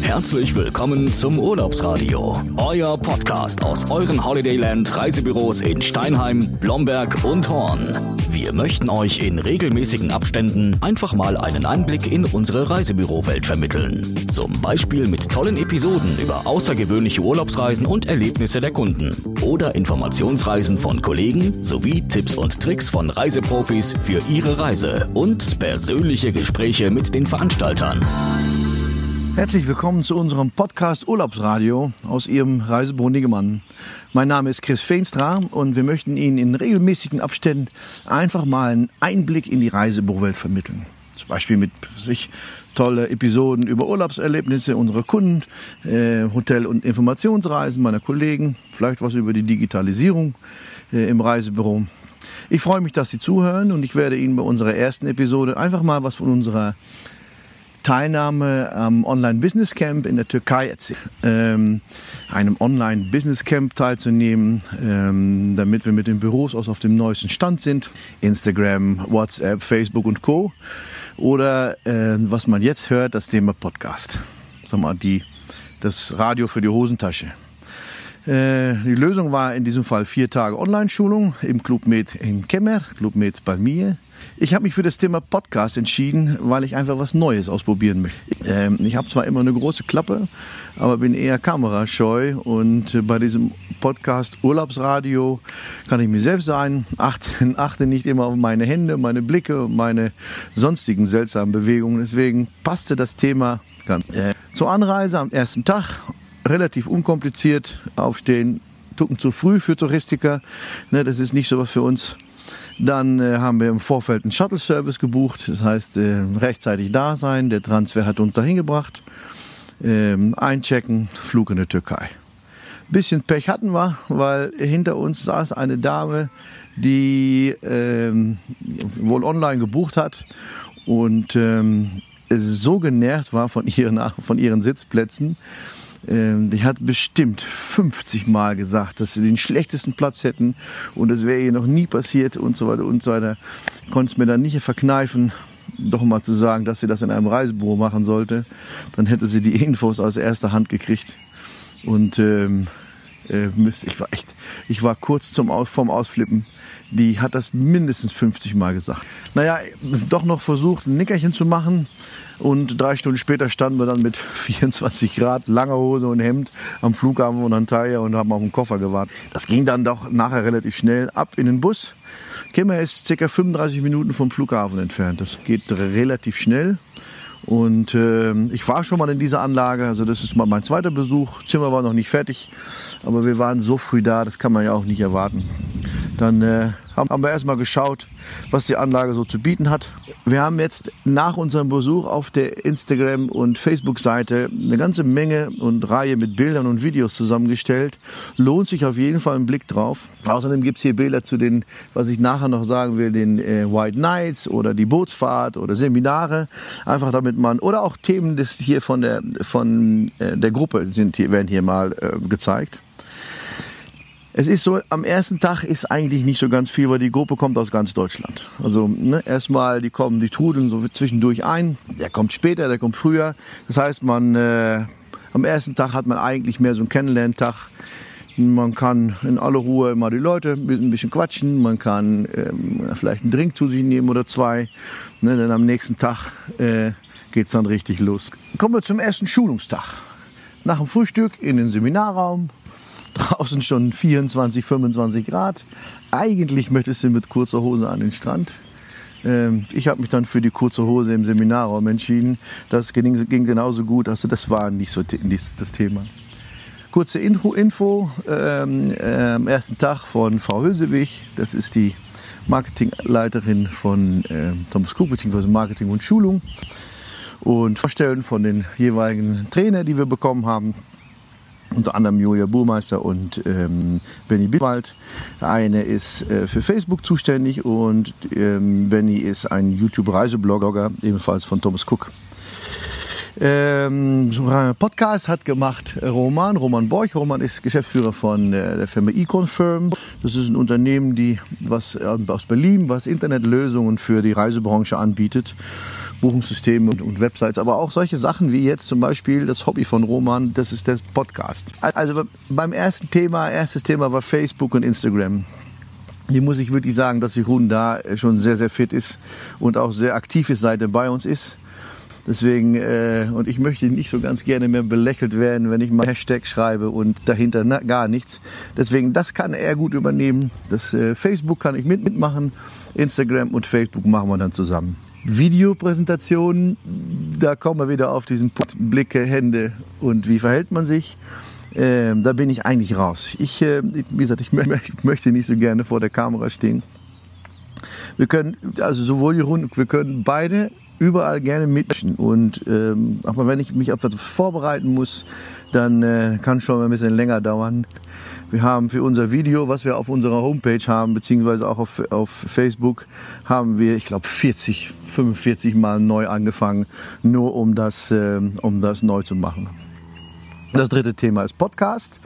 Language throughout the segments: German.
Herzlich willkommen zum Urlaubsradio, euer Podcast aus euren Holidayland Reisebüros in Steinheim, Blomberg und Horn. Wir möchten euch in regelmäßigen Abständen einfach mal einen Einblick in unsere Reisebürowelt vermitteln. Zum Beispiel mit tollen Episoden über außergewöhnliche Urlaubsreisen und Erlebnisse der Kunden oder Informationsreisen von Kollegen sowie Tipps und Tricks von Reiseprofis für ihre Reise und persönliche Gespräche mit den Veranstaltern. Herzlich willkommen zu unserem Podcast Urlaubsradio aus Ihrem Reisebüro Niggemann. Mein Name ist Chris Feenstra und wir möchten Ihnen in regelmäßigen Abständen einfach mal einen Einblick in die Reisebürowelt vermitteln. Zum Beispiel mit sich tolle Episoden über Urlaubserlebnisse unserer Kunden, äh, Hotel- und Informationsreisen meiner Kollegen, vielleicht was über die Digitalisierung äh, im Reisebüro. Ich freue mich, dass Sie zuhören und ich werde Ihnen bei unserer ersten Episode einfach mal was von unserer Teilnahme am Online-Business Camp in der Türkei erzählt. Ähm, einem Online-Business Camp teilzunehmen, ähm, damit wir mit den Büros aus auf dem neuesten Stand sind. Instagram, WhatsApp, Facebook und Co. Oder äh, was man jetzt hört, das Thema Podcast. Sag mal, die, das Radio für die Hosentasche. Äh, die Lösung war in diesem Fall vier Tage Online-Schulung im Club Med in Kemmer, Club Med bei mir. Ich habe mich für das Thema Podcast entschieden, weil ich einfach was Neues ausprobieren möchte. Ähm, ich habe zwar immer eine große Klappe, aber bin eher kamerascheu und äh, bei diesem Podcast Urlaubsradio kann ich mir selbst sein, achte, achte nicht immer auf meine Hände, meine Blicke und meine sonstigen seltsamen Bewegungen. Deswegen passte das Thema ganz. Äh, zur Anreise am ersten Tag relativ unkompliziert aufstehen, tucken zu früh für Touristiker. Ne, das ist nicht so was für uns. Dann äh, haben wir im Vorfeld einen Shuttle-Service gebucht, das heißt äh, rechtzeitig da sein. Der Transfer hat uns dahin gebracht. Ähm, einchecken, Flug in die Türkei. Bisschen Pech hatten wir, weil hinter uns saß eine Dame, die ähm, wohl online gebucht hat und ähm, so genervt war von ihren, von ihren Sitzplätzen, ähm, die hat bestimmt 50 Mal gesagt, dass sie den schlechtesten Platz hätten und das wäre ihr noch nie passiert und so weiter und so weiter. Konnte es mir dann nicht verkneifen, doch mal zu sagen, dass sie das in einem Reisebüro machen sollte. Dann hätte sie die Infos aus erster Hand gekriegt. Und ähm, äh, ich war echt, ich war kurz zum Aus, vom Ausflippen. Die hat das mindestens 50 Mal gesagt. Naja, doch noch versucht, ein Nickerchen zu machen. Und drei Stunden später standen wir dann mit 24 Grad, langer Hose und Hemd am Flughafen von Antalya und haben auf den Koffer gewartet. Das ging dann doch nachher relativ schnell ab in den Bus. Kimmer ist ca. 35 Minuten vom Flughafen entfernt. Das geht relativ schnell. Und äh, ich war schon mal in dieser Anlage, also das ist mal mein zweiter Besuch. Zimmer war noch nicht fertig, aber wir waren so früh da, das kann man ja auch nicht erwarten. Dann äh, haben wir erstmal geschaut, was die Anlage so zu bieten hat. Wir haben jetzt nach unserem Besuch auf der Instagram- und Facebook-Seite eine ganze Menge und Reihe mit Bildern und Videos zusammengestellt. Lohnt sich auf jeden Fall ein Blick drauf. Außerdem gibt es hier Bilder zu den, was ich nachher noch sagen will, den äh, White Nights oder die Bootsfahrt oder Seminare. Einfach damit man, oder auch Themen des hier von der, von äh, der Gruppe sind hier, werden hier mal äh, gezeigt. Es ist so, am ersten Tag ist eigentlich nicht so ganz viel, weil die Gruppe kommt aus ganz Deutschland. Also ne, erstmal, die kommen, die trudeln so zwischendurch ein. Der kommt später, der kommt früher. Das heißt, man äh, am ersten Tag hat man eigentlich mehr so einen Kennenlerntag. Man kann in aller Ruhe mal die Leute ein bisschen quatschen. Man kann ähm, vielleicht einen Drink zu sich nehmen oder zwei. Ne, dann am nächsten Tag äh, geht's dann richtig los. Kommen wir zum ersten Schulungstag. Nach dem Frühstück in den Seminarraum, Draußen schon 24, 25 Grad. Eigentlich möchtest du mit kurzer Hose an den Strand. Ähm, ich habe mich dann für die kurze Hose im Seminarraum entschieden. Das ging, ging genauso gut. Also das war nicht so das Thema. Kurze Info, Info ähm, äh, am ersten Tag von Frau Hösewig. Das ist die Marketingleiterin von äh, Thomas Cook, beziehungsweise Marketing und Schulung. Und Vorstellen von den jeweiligen Trainer, die wir bekommen haben unter anderem Julia Burmeister und ähm, Benny Bittwald. Eine ist äh, für Facebook zuständig und ähm, Benny ist ein YouTube-Reiseblogger, ebenfalls von Thomas Cook. Ähm, Podcast hat gemacht Roman, Roman Borch. Roman ist Geschäftsführer von äh, der Firma eConfirm. Das ist ein Unternehmen, die was äh, aus Berlin, was Internetlösungen für die Reisebranche anbietet. Buchungssysteme und, und, Websites, aber auch solche Sachen wie jetzt zum Beispiel das Hobby von Roman, das ist der Podcast. Also beim ersten Thema, erstes Thema war Facebook und Instagram. Hier muss ich wirklich sagen, dass Jeroen da schon sehr, sehr fit ist und auch sehr aktiv ist, seit er bei uns ist. Deswegen, äh, und ich möchte nicht so ganz gerne mehr belächelt werden, wenn ich mal Hashtag schreibe und dahinter na, gar nichts. Deswegen, das kann er gut übernehmen. Das äh, Facebook kann ich mit, mitmachen. Instagram und Facebook machen wir dann zusammen. Videopräsentationen, da kommen wir wieder auf diesen Punkt, Blicke, Hände und wie verhält man sich. Äh, da bin ich eigentlich raus. Ich, äh, wie gesagt, ich möchte nicht so gerne vor der Kamera stehen. Wir können, also sowohl Jeroen, wir können beide überall gerne mitmischen. Und ähm, aber wenn ich mich auf etwas vorbereiten muss, dann äh, kann schon ein bisschen länger dauern. Wir haben für unser Video, was wir auf unserer Homepage haben, beziehungsweise auch auf, auf Facebook, haben wir, ich glaube, 40, 45 Mal neu angefangen, nur um das, äh, um das neu zu machen. Das dritte Thema ist Podcast.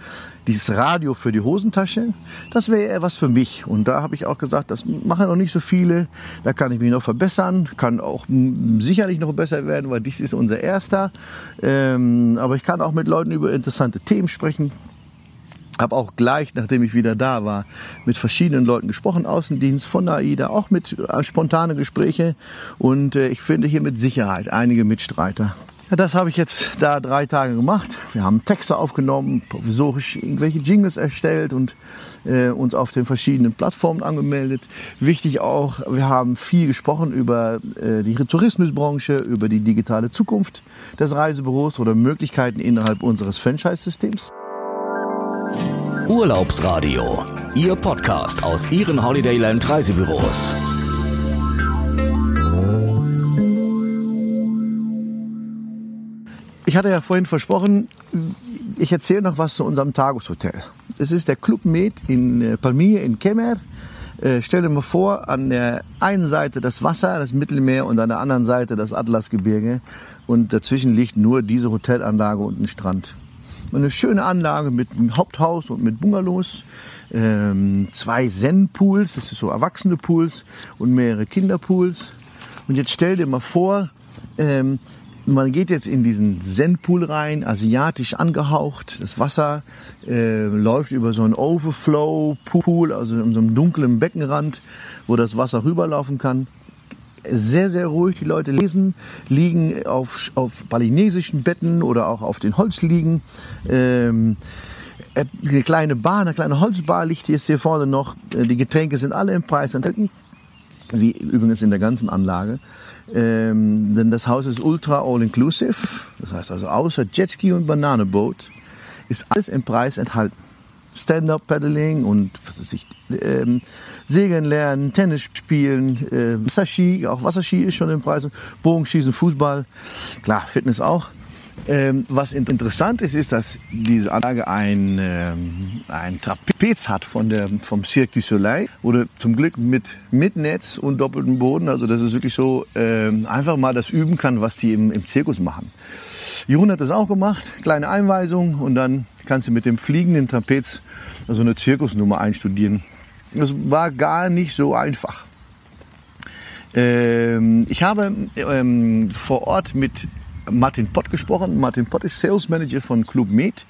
Dieses Radio für die Hosentasche, das wäre eher was für mich. Und da habe ich auch gesagt, das machen noch nicht so viele. Da kann ich mich noch verbessern, kann auch sicherlich noch besser werden, weil dies ist unser erster. Ähm, aber ich kann auch mit Leuten über interessante Themen sprechen. Habe auch gleich, nachdem ich wieder da war, mit verschiedenen Leuten gesprochen, Außendienst von AIDA, auch mit äh, spontane Gespräche. Und äh, ich finde hier mit Sicherheit einige Mitstreiter. Ja, das habe ich jetzt da drei Tage gemacht. Wir haben Texte aufgenommen, provisorisch irgendwelche Jingles erstellt und äh, uns auf den verschiedenen Plattformen angemeldet. Wichtig auch, wir haben viel gesprochen über äh, die Tourismusbranche, über die digitale Zukunft des Reisebüros oder Möglichkeiten innerhalb unseres Franchise-Systems. Urlaubsradio, Ihr Podcast aus Ihren Holidayland Reisebüros. Ich hatte ja vorhin versprochen, ich erzähle noch was zu unserem Tageshotel. Es ist der Club Med in äh, Palmyre in Kemer. Äh, stell dir mal vor, an der einen Seite das Wasser, das Mittelmeer und an der anderen Seite das Atlasgebirge. Und dazwischen liegt nur diese Hotelanlage und ein Strand. Eine schöne Anlage mit einem Haupthaus und mit Bungalows. Ähm, zwei Zen-Pools, das ist so erwachsene Pools und mehrere Kinderpools. Und jetzt stell dir mal vor, ähm, man geht jetzt in diesen Zen-Pool rein, asiatisch angehaucht. Das Wasser äh, läuft über so einen Overflow-Pool, also in so einem dunklen Beckenrand, wo das Wasser rüberlaufen kann. Sehr, sehr ruhig. Die Leute lesen, liegen auf, auf balinesischen Betten oder auch auf den Holzliegen. Ähm, äh, eine kleine Bar, eine kleine Holzbar liegt jetzt hier vorne noch. Äh, die Getränke sind alle im Preis enthalten, wie übrigens in der ganzen Anlage. Ähm, denn das Haus ist ultra all-inclusive. Das heißt also, außer Jetski und Bananenboot ist alles im Preis enthalten. Stand-up-Paddling und was weiß ich, ähm, Segeln lernen, Tennis spielen, äh, Wasserski, auch Wasserski ist schon im Preis, Bogenschießen, Fußball, klar, Fitness auch. Ähm, was interessant ist, ist, dass diese Anlage ein, ähm, ein Trapez hat von der, vom Cirque du Soleil. Oder zum Glück mit, mit Netz und doppeltem Boden. Also dass es wirklich so ähm, einfach mal das üben kann, was die im, im Zirkus machen. Jeroen hat das auch gemacht. Kleine Einweisung und dann kannst du mit dem fliegenden Trapez also eine Zirkusnummer einstudieren. Das war gar nicht so einfach. Ähm, ich habe ähm, vor Ort mit Martin Pott gesprochen. Martin Pott ist Sales Manager von Club Med.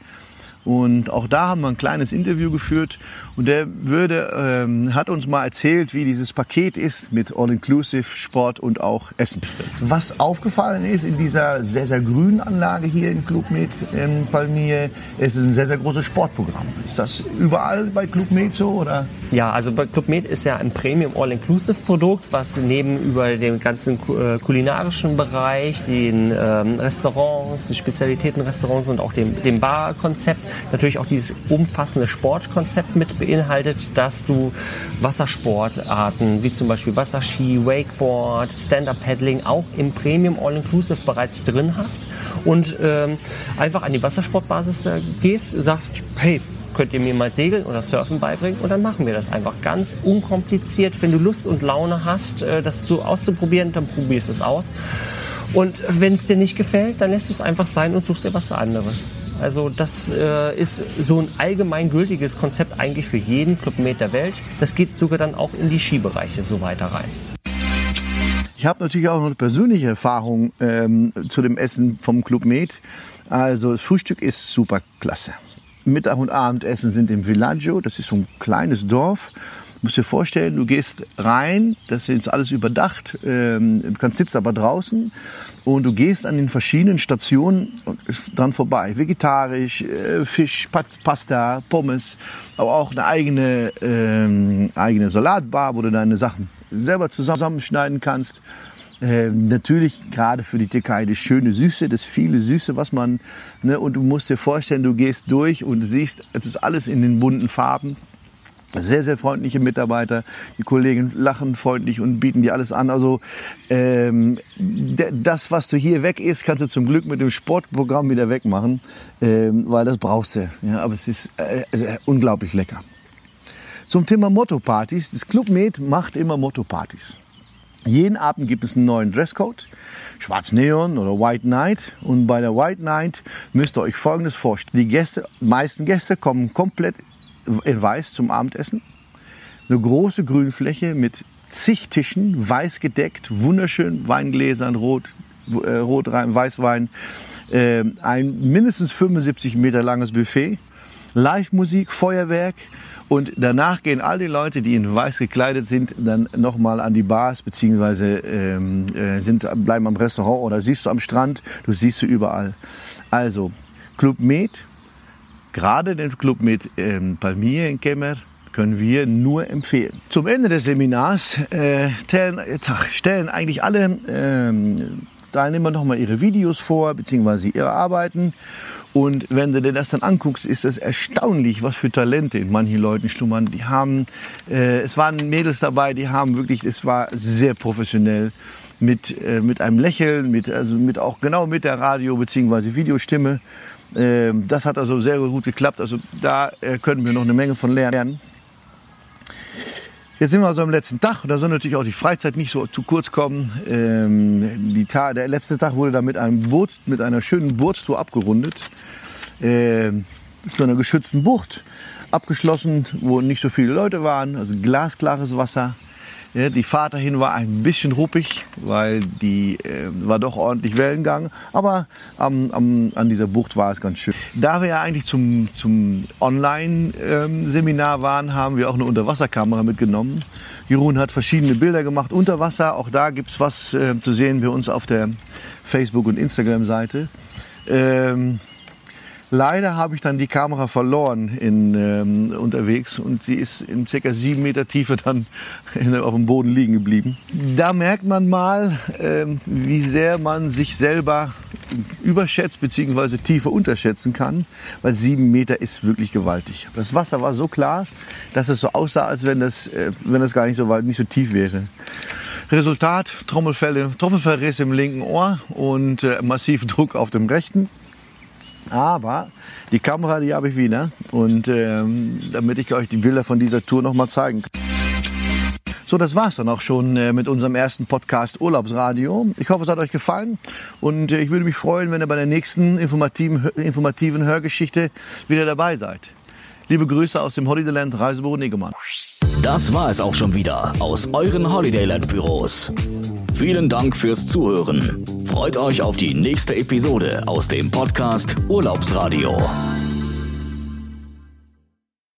Und auch da haben wir ein kleines Interview geführt und der würde, ähm, hat uns mal erzählt, wie dieses Paket ist mit All-Inclusive, Sport und auch Essen. Was aufgefallen ist in dieser sehr, sehr grünen Anlage hier in Club Med in Palmier, ist ein sehr, sehr großes Sportprogramm. Ist das überall bei Club Med so oder? Ja, also bei Club Med ist ja ein Premium All-Inclusive Produkt, was neben über den ganzen äh, kulinarischen Bereich, den ähm, Restaurants, die Spezialitätenrestaurants und auch dem, dem Barkonzept natürlich auch dieses umfassende Sportkonzept mit beinhaltet, dass du Wassersportarten wie zum Beispiel Wasserski, Wakeboard, Stand-Up-Paddling auch im Premium All-Inclusive bereits drin hast und ähm, einfach an die Wassersportbasis gehst, sagst, hey, könnt ihr mir mal segeln oder surfen beibringen und dann machen wir das einfach ganz unkompliziert. Wenn du Lust und Laune hast, äh, das so auszuprobieren, dann probierst es aus. Und wenn es dir nicht gefällt, dann lässt es einfach sein und suchst dir was anderes. Also das äh, ist so ein allgemeingültiges Konzept eigentlich für jeden Clubmet der Welt. Das geht sogar dann auch in die Skibereiche so weiter rein. Ich habe natürlich auch noch eine persönliche Erfahrung ähm, zu dem Essen vom Club Med. Also das Frühstück ist super klasse. Mittag und Abendessen sind im Villaggio, das ist so ein kleines Dorf. Musst dir vorstellen, du gehst rein, das ist alles überdacht, ähm, du kannst sitzen aber draußen und du gehst an den verschiedenen Stationen dran vorbei. Vegetarisch, äh, Fisch, Pasta, Pommes, aber auch eine eigene, ähm, eigene Salatbar, wo du deine Sachen selber zusammenschneiden kannst. Äh, natürlich gerade für die Türkei das schöne Süße, das viele Süße, was man, ne, und du musst dir vorstellen, du gehst durch und siehst, es ist alles in den bunten Farben. Sehr, sehr freundliche Mitarbeiter. Die Kollegen lachen freundlich und bieten dir alles an. Also ähm, das, was du hier weg isst, kannst du zum Glück mit dem Sportprogramm wieder wegmachen, ähm, weil das brauchst du. Ja, aber es ist äh, äh, unglaublich lecker. Zum Thema Motto-Partys. Das Club Med macht immer Motto-Partys. Jeden Abend gibt es einen neuen Dresscode. Schwarz Neon oder White Night. Und bei der White Night müsst ihr euch Folgendes vorstellen. Die Gäste, meisten Gäste kommen komplett in weiß zum Abendessen. Eine große Grünfläche mit zig Tischen, weiß gedeckt, wunderschön Weingläsern, Rot, äh, Rotwein, Weißwein, äh, ein mindestens 75 Meter langes Buffet, Live-Musik, Feuerwerk und danach gehen all die Leute, die in weiß gekleidet sind, dann nochmal an die Bars beziehungsweise ähm, äh, sind, bleiben am Restaurant oder siehst du am Strand, du siehst sie überall. Also Club Med, Gerade den Club mit ähm, Palmier in Kemmer können wir nur empfehlen. Zum Ende des Seminars äh, tellen, stellen eigentlich alle ähm, Teilnehmer nochmal ihre Videos vor, beziehungsweise ihre Arbeiten. Und wenn du dir das dann anguckst, ist es erstaunlich, was für Talente in manchen Leuten schlummern. Die haben, äh, es waren Mädels dabei, die haben wirklich, es war sehr professionell mit, äh, mit einem Lächeln, mit, also mit auch genau mit der Radio- bzw. Videostimme. Ähm, das hat also sehr gut geklappt. Also da äh, können wir noch eine Menge von lernen. Jetzt sind wir also am letzten Tag und da soll natürlich auch die Freizeit nicht so zu kurz kommen. Ähm, Tag, der letzte Tag wurde da mit einem Boot, mit einer schönen Bootstour abgerundet. Ähm, zu einer geschützten Bucht abgeschlossen, wo nicht so viele Leute waren, also glasklares Wasser. Ja, die Fahrt dahin war ein bisschen ruppig, weil die äh, war doch ordentlich Wellengang. Aber am, am, an dieser Bucht war es ganz schön. Da wir ja eigentlich zum, zum Online-Seminar waren, haben wir auch eine Unterwasserkamera mitgenommen. Jeroen hat verschiedene Bilder gemacht unter Wasser. Auch da gibt's was äh, zu sehen bei uns auf der Facebook- und Instagram-Seite. Ähm, Leider habe ich dann die Kamera verloren in, ähm, unterwegs und sie ist in circa sieben Meter Tiefe dann auf dem Boden liegen geblieben. Da merkt man mal, ähm, wie sehr man sich selber überschätzt bzw. Tiefe unterschätzen kann, weil sieben Meter ist wirklich gewaltig. Das Wasser war so klar, dass es so aussah, als wenn das, äh, wenn das gar nicht so, weit, nicht so tief wäre. Resultat, Trommelfell, Trommelfellriss im linken Ohr und äh, massiv Druck auf dem rechten. Aber die Kamera, die habe ich wieder. Und ähm, damit ich euch die Bilder von dieser Tour noch mal zeigen kann. So, das war's dann auch schon äh, mit unserem ersten Podcast Urlaubsradio. Ich hoffe, es hat euch gefallen und äh, ich würde mich freuen, wenn ihr bei der nächsten informativen, informativen Hörgeschichte wieder dabei seid. Liebe Grüße aus dem Holidayland Reisebüro Negemann. Das war es auch schon wieder aus euren Holidayland Büros. Vielen Dank fürs Zuhören. Freut euch auf die nächste Episode aus dem Podcast Urlaubsradio.